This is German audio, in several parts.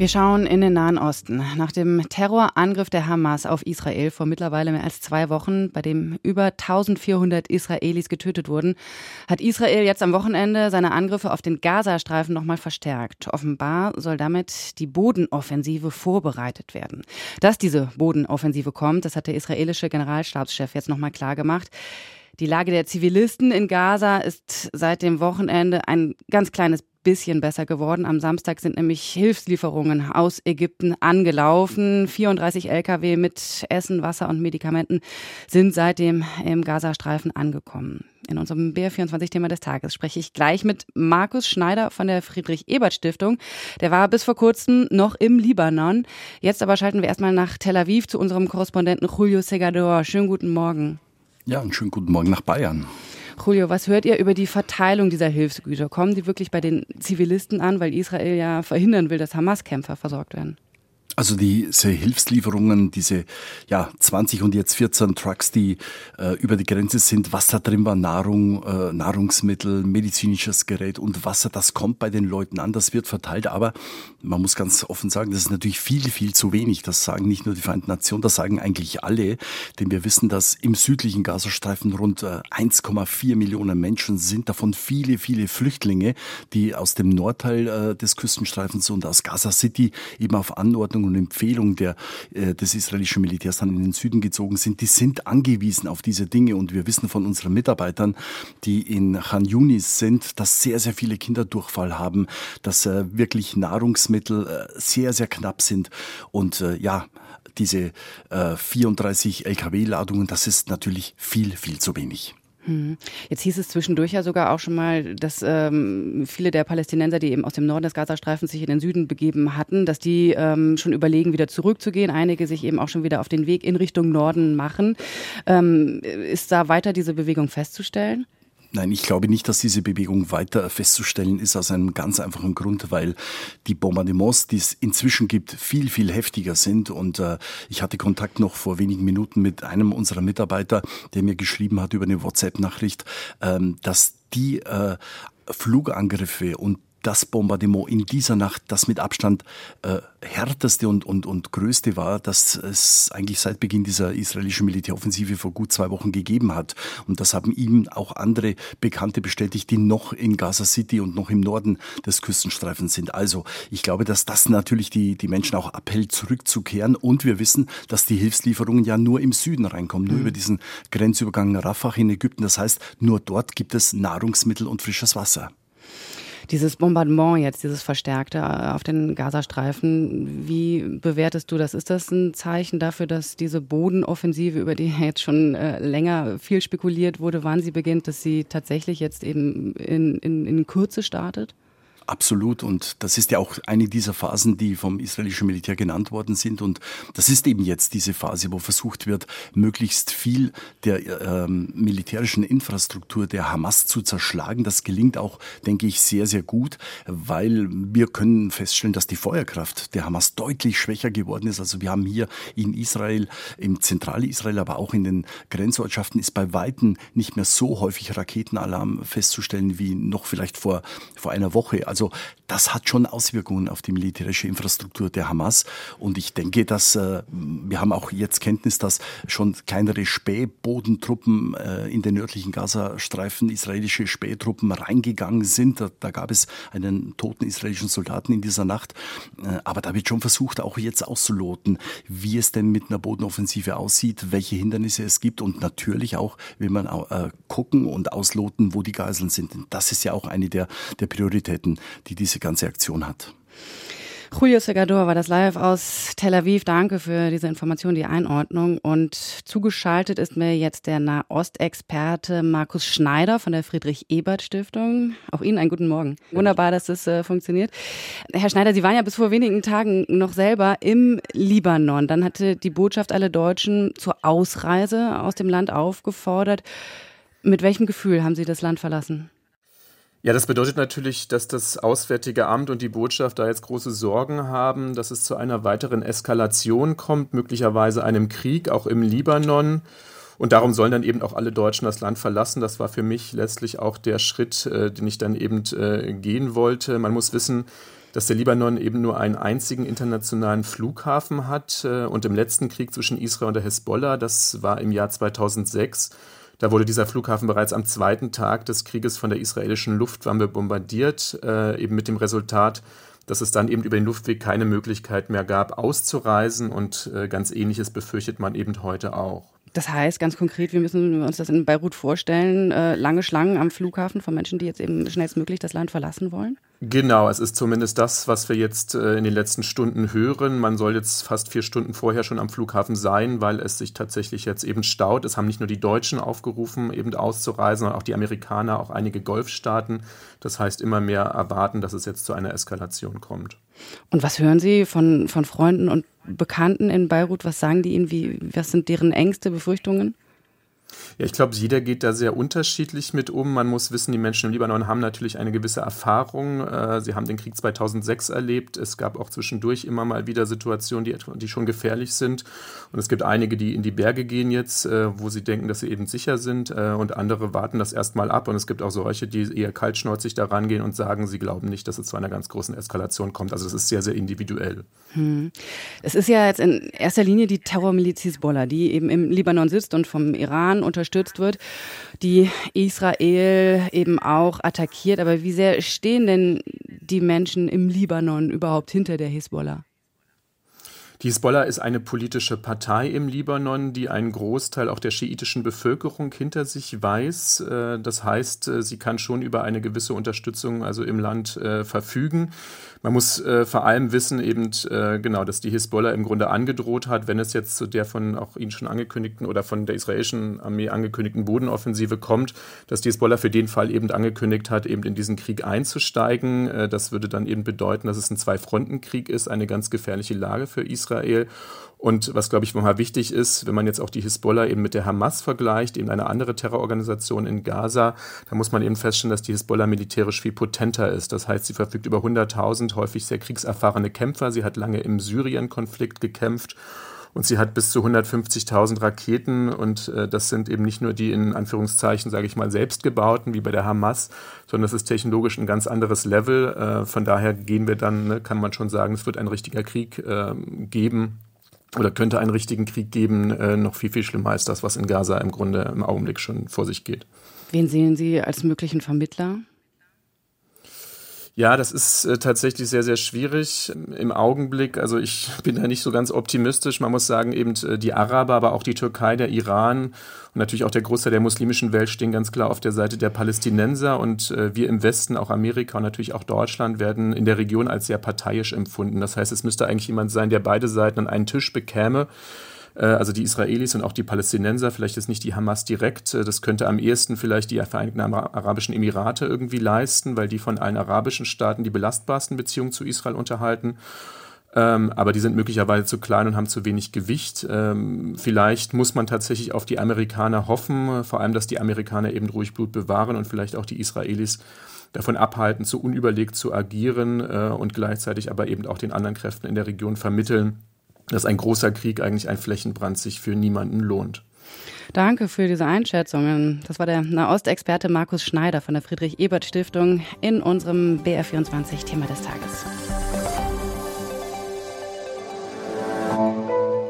Wir schauen in den Nahen Osten. Nach dem Terrorangriff der Hamas auf Israel vor mittlerweile mehr als zwei Wochen, bei dem über 1400 Israelis getötet wurden, hat Israel jetzt am Wochenende seine Angriffe auf den Gazastreifen nochmal verstärkt. Offenbar soll damit die Bodenoffensive vorbereitet werden. Dass diese Bodenoffensive kommt, das hat der israelische Generalstabschef jetzt nochmal klar gemacht. Die Lage der Zivilisten in Gaza ist seit dem Wochenende ein ganz kleines bisschen besser geworden. Am Samstag sind nämlich Hilfslieferungen aus Ägypten angelaufen. 34 Lkw mit Essen, Wasser und Medikamenten sind seitdem im Gazastreifen angekommen. In unserem BR24-Thema des Tages spreche ich gleich mit Markus Schneider von der Friedrich-Ebert-Stiftung. Der war bis vor kurzem noch im Libanon. Jetzt aber schalten wir erstmal nach Tel Aviv zu unserem Korrespondenten Julio Segador. Schönen guten Morgen. Ja, einen schönen guten Morgen nach Bayern. Julio, was hört ihr über die Verteilung dieser Hilfsgüter? Kommen die wirklich bei den Zivilisten an, weil Israel ja verhindern will, dass Hamas-Kämpfer versorgt werden? Also diese Hilfslieferungen, diese ja 20 und jetzt 14 Trucks, die äh, über die Grenze sind, was da drin war, Nahrung, äh, Nahrungsmittel, medizinisches Gerät und Wasser, das kommt bei den Leuten an, das wird verteilt. Aber man muss ganz offen sagen, das ist natürlich viel, viel zu wenig. Das sagen nicht nur die Vereinten Nationen, das sagen eigentlich alle, denn wir wissen, dass im südlichen Gazastreifen rund äh, 1,4 Millionen Menschen sind, davon viele, viele Flüchtlinge, die aus dem Nordteil äh, des Küstenstreifens und aus Gaza City eben auf Anordnung und Empfehlung der, äh, des israelischen Militärs dann in den Süden gezogen sind, die sind angewiesen auf diese Dinge. Und wir wissen von unseren Mitarbeitern, die in Khan Yunis sind, dass sehr, sehr viele Kinder Durchfall haben, dass äh, wirklich Nahrungsmittel äh, sehr, sehr knapp sind. Und äh, ja, diese äh, 34 Lkw-Ladungen, das ist natürlich viel, viel zu wenig. Hm. Jetzt hieß es zwischendurch ja sogar auch schon mal, dass ähm, viele der Palästinenser, die eben aus dem Norden des Gazastreifens sich in den Süden begeben hatten, dass die ähm, schon überlegen, wieder zurückzugehen. Einige sich eben auch schon wieder auf den Weg in Richtung Norden machen. Ähm, ist da weiter diese Bewegung festzustellen? Nein, ich glaube nicht, dass diese Bewegung weiter festzustellen ist, aus einem ganz einfachen Grund, weil die Bombardements, die es inzwischen gibt, viel, viel heftiger sind. Und äh, ich hatte Kontakt noch vor wenigen Minuten mit einem unserer Mitarbeiter, der mir geschrieben hat über eine WhatsApp-Nachricht, ähm, dass die äh, Flugangriffe und das Bombardement in dieser Nacht das mit Abstand äh, härteste und, und, und größte war, das es eigentlich seit Beginn dieser israelischen Militäroffensive vor gut zwei Wochen gegeben hat. Und das haben ihm auch andere Bekannte bestätigt, die noch in Gaza City und noch im Norden des Küstenstreifens sind. Also ich glaube, dass das natürlich die, die Menschen auch abhält, zurückzukehren. Und wir wissen, dass die Hilfslieferungen ja nur im Süden reinkommen, nur mhm. über diesen Grenzübergang Rafah in Ägypten. Das heißt, nur dort gibt es Nahrungsmittel und frisches Wasser. Dieses Bombardement jetzt, dieses Verstärkte äh, auf den Gazastreifen, wie bewertest du das? Ist das ein Zeichen dafür, dass diese Bodenoffensive, über die jetzt schon äh, länger viel spekuliert wurde, wann sie beginnt, dass sie tatsächlich jetzt eben in, in, in Kürze startet? Absolut. Und das ist ja auch eine dieser Phasen, die vom israelischen Militär genannt worden sind. Und das ist eben jetzt diese Phase, wo versucht wird, möglichst viel der ähm, militärischen Infrastruktur der Hamas zu zerschlagen. Das gelingt auch, denke ich, sehr, sehr gut, weil wir können feststellen, dass die Feuerkraft der Hamas deutlich schwächer geworden ist. Also wir haben hier in Israel, im Zentralisrael, aber auch in den Grenzortschaften ist bei Weitem nicht mehr so häufig Raketenalarm festzustellen wie noch vielleicht vor, vor einer Woche. Also also das hat schon Auswirkungen auf die militärische Infrastruktur der Hamas. Und ich denke, dass äh, wir haben auch jetzt Kenntnis, dass schon kleinere Spähbodentruppen äh, in den nördlichen Gazastreifen, israelische Spähtruppen reingegangen sind. Da, da, gab es einen toten israelischen Soldaten in dieser Nacht. Äh, aber da wird schon versucht, auch jetzt auszuloten, wie es denn mit einer Bodenoffensive aussieht, welche Hindernisse es gibt. Und natürlich auch will man äh, gucken und ausloten, wo die Geiseln sind. Das ist ja auch eine der, der Prioritäten die diese ganze Aktion hat. Julio Segador war das live aus Tel Aviv. Danke für diese Information, die Einordnung. Und zugeschaltet ist mir jetzt der Nahostexperte Markus Schneider von der Friedrich-Ebert-Stiftung. Auch Ihnen einen guten Morgen. Wunderbar, dass das äh, funktioniert. Herr Schneider, Sie waren ja bis vor wenigen Tagen noch selber im Libanon. Dann hatte die Botschaft alle Deutschen zur Ausreise aus dem Land aufgefordert. Mit welchem Gefühl haben Sie das Land verlassen? Ja, das bedeutet natürlich, dass das Auswärtige Amt und die Botschaft da jetzt große Sorgen haben, dass es zu einer weiteren Eskalation kommt, möglicherweise einem Krieg, auch im Libanon. Und darum sollen dann eben auch alle Deutschen das Land verlassen. Das war für mich letztlich auch der Schritt, äh, den ich dann eben äh, gehen wollte. Man muss wissen, dass der Libanon eben nur einen einzigen internationalen Flughafen hat. Äh, und im letzten Krieg zwischen Israel und der Hezbollah, das war im Jahr 2006, da wurde dieser Flughafen bereits am zweiten Tag des Krieges von der israelischen Luftwaffe bombardiert, äh, eben mit dem Resultat, dass es dann eben über den Luftweg keine Möglichkeit mehr gab, auszureisen. Und äh, ganz Ähnliches befürchtet man eben heute auch. Das heißt ganz konkret, wir müssen uns das in Beirut vorstellen, äh, lange Schlangen am Flughafen von Menschen, die jetzt eben schnellstmöglich das Land verlassen wollen? Genau, es ist zumindest das, was wir jetzt äh, in den letzten Stunden hören. Man soll jetzt fast vier Stunden vorher schon am Flughafen sein, weil es sich tatsächlich jetzt eben staut. Es haben nicht nur die Deutschen aufgerufen, eben auszureisen, sondern auch die Amerikaner, auch einige Golfstaaten. Das heißt, immer mehr erwarten, dass es jetzt zu einer Eskalation kommt. Und was hören Sie von, von Freunden und Bekannten in Beirut? Was sagen die Ihnen? Wie, was sind deren Ängste, Befürchtungen? Ja, ich glaube, jeder geht da sehr unterschiedlich mit um. Man muss wissen, die Menschen im Libanon haben natürlich eine gewisse Erfahrung. Äh, sie haben den Krieg 2006 erlebt. Es gab auch zwischendurch immer mal wieder Situationen, die, die schon gefährlich sind. Und es gibt einige, die in die Berge gehen jetzt, äh, wo sie denken, dass sie eben sicher sind. Äh, und andere warten das erstmal ab. Und es gibt auch solche, die eher kaltschnäuzig da rangehen und sagen, sie glauben nicht, dass es zu einer ganz großen Eskalation kommt. Also das ist sehr, sehr individuell. Hm. Es ist ja jetzt in erster Linie die Terrormiliz Hezbollah, die eben im Libanon sitzt und vom Iran unterstützt wird, die Israel eben auch attackiert. Aber wie sehr stehen denn die Menschen im Libanon überhaupt hinter der Hezbollah? Die Hisbollah ist eine politische Partei im Libanon, die einen Großteil auch der schiitischen Bevölkerung hinter sich weiß. Äh, das heißt, äh, sie kann schon über eine gewisse Unterstützung also im Land äh, verfügen. Man muss vor allem wissen eben genau, dass die Hisbollah im Grunde angedroht hat, wenn es jetzt zu der von auch Ihnen schon angekündigten oder von der israelischen Armee angekündigten Bodenoffensive kommt, dass die Hisbollah für den Fall eben angekündigt hat, eben in diesen Krieg einzusteigen. Das würde dann eben bedeuten, dass es ein Zwei-Fronten-Krieg ist, eine ganz gefährliche Lage für Israel. Israel. Und was, glaube ich, nochmal wichtig ist, wenn man jetzt auch die Hisbollah eben mit der Hamas vergleicht, eben eine andere Terrororganisation in Gaza, da muss man eben feststellen, dass die Hisbollah militärisch viel potenter ist. Das heißt, sie verfügt über 100.000 häufig sehr kriegserfahrene Kämpfer. Sie hat lange im Syrien-Konflikt gekämpft und sie hat bis zu 150.000 Raketen und äh, das sind eben nicht nur die in Anführungszeichen, sage ich mal, selbstgebauten wie bei der Hamas, sondern das ist technologisch ein ganz anderes Level. Äh, von daher gehen wir dann, ne, kann man schon sagen, es wird ein richtiger Krieg äh, geben oder könnte einen richtigen Krieg geben, äh, noch viel, viel schlimmer als das, was in Gaza im Grunde im Augenblick schon vor sich geht. Wen sehen Sie als möglichen Vermittler? Ja, das ist äh, tatsächlich sehr, sehr schwierig im Augenblick. Also ich bin da nicht so ganz optimistisch. Man muss sagen, eben äh, die Araber, aber auch die Türkei, der Iran und natürlich auch der Großteil der muslimischen Welt stehen ganz klar auf der Seite der Palästinenser. Und äh, wir im Westen, auch Amerika und natürlich auch Deutschland, werden in der Region als sehr parteiisch empfunden. Das heißt, es müsste eigentlich jemand sein, der beide Seiten an einen Tisch bekäme also die Israelis und auch die Palästinenser, vielleicht ist nicht die Hamas direkt, äh, das könnte am ehesten vielleicht die Vereinigten Arabischen Emirate irgendwie leisten, weil die von allen arabischen Staaten die belastbarsten Beziehungen zu Israel unterhalten. Ähm, aber die sind möglicherweise zu klein und haben zu wenig Gewicht. Ähm, vielleicht muss man tatsächlich auf die Amerikaner hoffen, vor allem, dass die Amerikaner eben ruhig Blut bewahren und vielleicht auch die Israelis davon abhalten, zu unüberlegt zu agieren äh, und gleichzeitig aber eben auch den anderen Kräften in der Region vermitteln, dass ein großer Krieg eigentlich ein Flächenbrand sich für niemanden lohnt. Danke für diese Einschätzungen. Das war der Nahostexperte Markus Schneider von der Friedrich-Ebert-Stiftung in unserem BR24-Thema des Tages.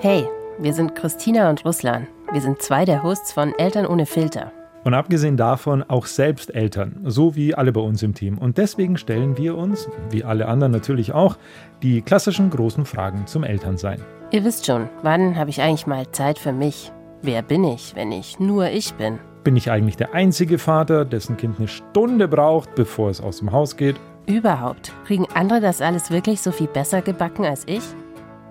Hey, wir sind Christina und Ruslan. Wir sind zwei der Hosts von Eltern ohne Filter. Und abgesehen davon auch selbst Eltern, so wie alle bei uns im Team. Und deswegen stellen wir uns, wie alle anderen natürlich auch, die klassischen großen Fragen zum Elternsein. Ihr wisst schon, wann habe ich eigentlich mal Zeit für mich? Wer bin ich, wenn ich nur ich bin? Bin ich eigentlich der einzige Vater, dessen Kind eine Stunde braucht, bevor es aus dem Haus geht? Überhaupt. Kriegen andere das alles wirklich so viel besser gebacken als ich?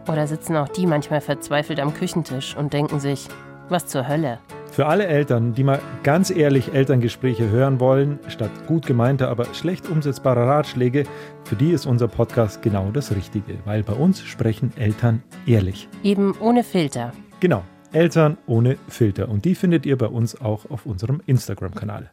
Oder sitzen auch die manchmal verzweifelt am Küchentisch und denken sich, was zur Hölle? Für alle Eltern, die mal ganz ehrlich Elterngespräche hören wollen, statt gut gemeinter, aber schlecht umsetzbarer Ratschläge, für die ist unser Podcast genau das Richtige, weil bei uns sprechen Eltern ehrlich. Eben ohne Filter. Genau, Eltern ohne Filter. Und die findet ihr bei uns auch auf unserem Instagram-Kanal.